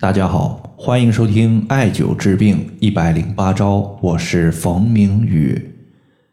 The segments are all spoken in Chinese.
大家好，欢迎收听艾灸治病一百零八招，我是冯明宇。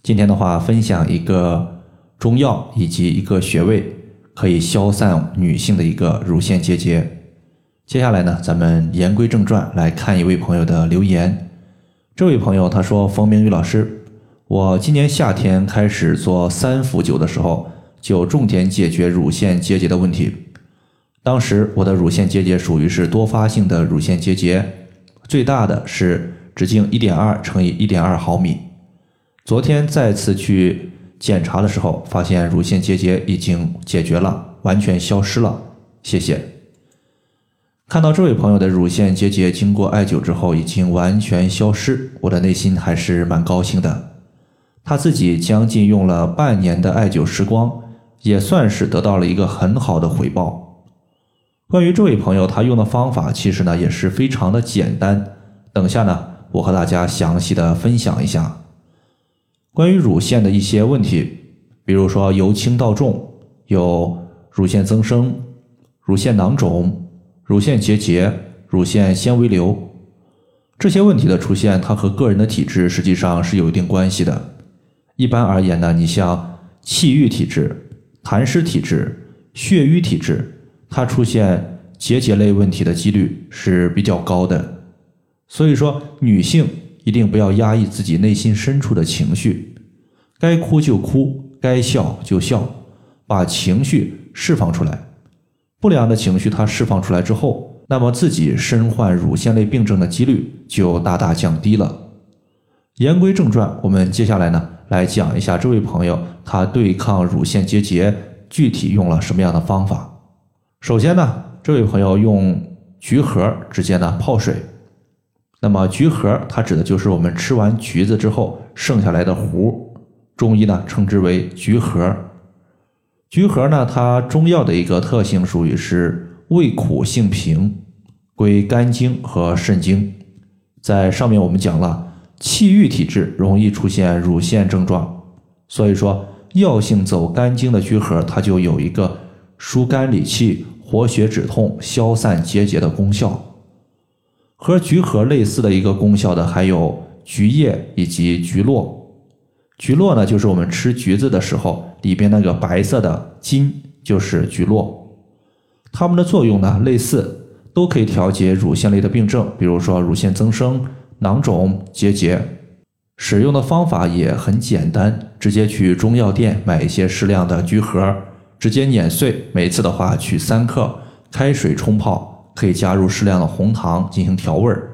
今天的话，分享一个中药以及一个穴位，可以消散女性的一个乳腺结节。接下来呢，咱们言归正传，来看一位朋友的留言。这位朋友他说：“冯明宇老师，我今年夏天开始做三伏灸的时候，就重点解决乳腺结节的问题。”当时我的乳腺结节属于是多发性的乳腺结节，最大的是直径一点二乘以一点二毫米。昨天再次去检查的时候，发现乳腺结节已经解决了，完全消失了。谢谢。看到这位朋友的乳腺结节经过艾灸之后已经完全消失，我的内心还是蛮高兴的。他自己将近用了半年的艾灸时光，也算是得到了一个很好的回报。关于这位朋友，他用的方法其实呢也是非常的简单。等下呢，我和大家详细的分享一下关于乳腺的一些问题，比如说由轻到重，有乳腺增生、乳腺囊肿、乳腺结节、乳腺纤维瘤这些问题的出现，它和个人的体质实际上是有一定关系的。一般而言呢，你像气郁体质、痰湿体质、血瘀体质。它出现结节类问题的几率是比较高的，所以说女性一定不要压抑自己内心深处的情绪，该哭就哭，该笑就笑，把情绪释放出来。不良的情绪它释放出来之后，那么自己身患乳腺类病症的几率就大大降低了。言归正传，我们接下来呢来讲一下这位朋友他对抗乳腺结节具体用了什么样的方法。首先呢，这位朋友用橘核直接呢泡水。那么橘核它指的就是我们吃完橘子之后剩下来的核，中医呢称之为橘核。橘核呢，它中药的一个特性属于是味苦性平，归肝经和肾经。在上面我们讲了，气郁体质容易出现乳腺症状，所以说药性走肝经的橘核，它就有一个疏肝理气。活血止痛、消散结节的功效，和橘核类似的一个功效的还有橘叶以及橘络。橘络呢，就是我们吃橘子的时候里边那个白色的筋，就是橘络。它们的作用呢类似，都可以调节乳腺类的病症，比如说乳腺增生、囊肿、结节。使用的方法也很简单，直接去中药店买一些适量的橘核。直接碾碎，每次的话取三克，开水冲泡，可以加入适量的红糖进行调味儿。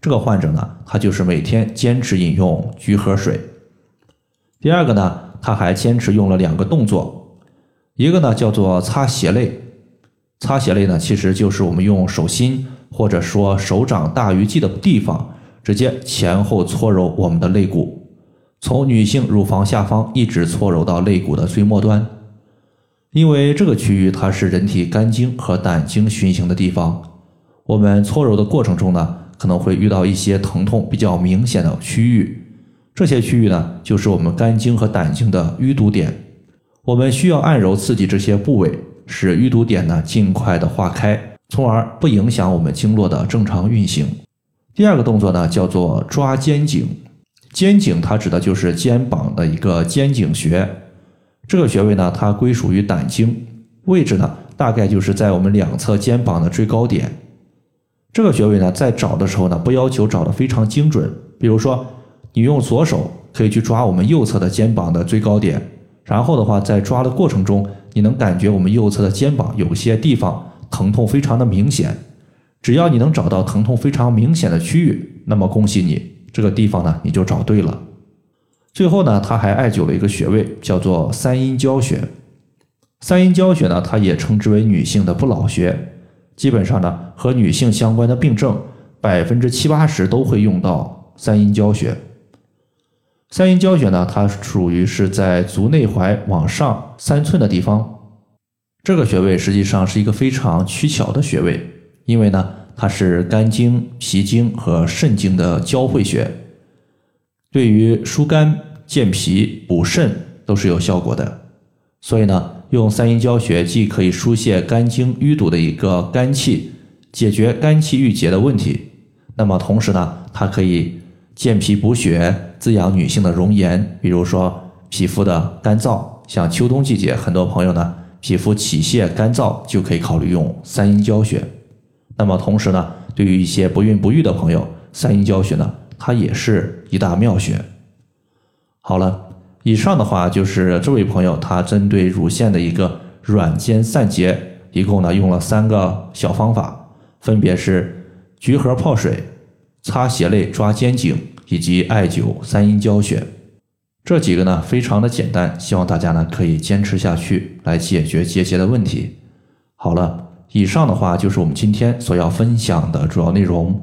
这个患者呢，他就是每天坚持饮用菊和水。第二个呢，他还坚持用了两个动作，一个呢叫做擦鞋类，擦鞋类呢其实就是我们用手心或者说手掌大鱼际的地方，直接前后搓揉我们的肋骨，从女性乳房下方一直搓揉到肋骨的最末端。因为这个区域它是人体肝经和胆经循行的地方，我们搓揉的过程中呢，可能会遇到一些疼痛比较明显的区域，这些区域呢，就是我们肝经和胆经的淤堵点，我们需要按揉刺激这些部位，使淤堵点呢尽快的化开，从而不影响我们经络的正常运行。第二个动作呢，叫做抓肩颈，肩颈它指的就是肩膀的一个肩颈穴。这个穴位呢，它归属于胆经，位置呢大概就是在我们两侧肩膀的最高点。这个穴位呢，在找的时候呢，不要求找的非常精准。比如说，你用左手可以去抓我们右侧的肩膀的最高点，然后的话，在抓的过程中，你能感觉我们右侧的肩膀有些地方疼痛非常的明显。只要你能找到疼痛非常明显的区域，那么恭喜你，这个地方呢，你就找对了。最后呢，他还艾灸了一个穴位，叫做三阴交穴。三阴交穴呢，它也称之为女性的不老穴。基本上呢，和女性相关的病症，百分之七八十都会用到三阴交穴。三阴交穴呢，它属于是在足内踝往上三寸的地方。这个穴位实际上是一个非常取巧的穴位，因为呢，它是肝经、脾经和肾经的交汇穴。对于疏肝健脾补肾都是有效果的，所以呢，用三阴交穴既可以疏泄肝经淤堵的一个肝气，解决肝气郁结的问题。那么同时呢，它可以健脾补血，滋养女性的容颜。比如说皮肤的干燥，像秋冬季节，很多朋友呢皮肤起屑干燥，就可以考虑用三阴交穴。那么同时呢，对于一些不孕不育的朋友，三阴交穴呢，它也是一大妙穴。好了，以上的话就是这位朋友他针对乳腺的一个软坚散结，一共呢用了三个小方法，分别是橘核泡水、擦鞋类抓肩颈以及艾灸三阴交穴。这几个呢非常的简单，希望大家呢可以坚持下去，来解决结节的问题。好了，以上的话就是我们今天所要分享的主要内容。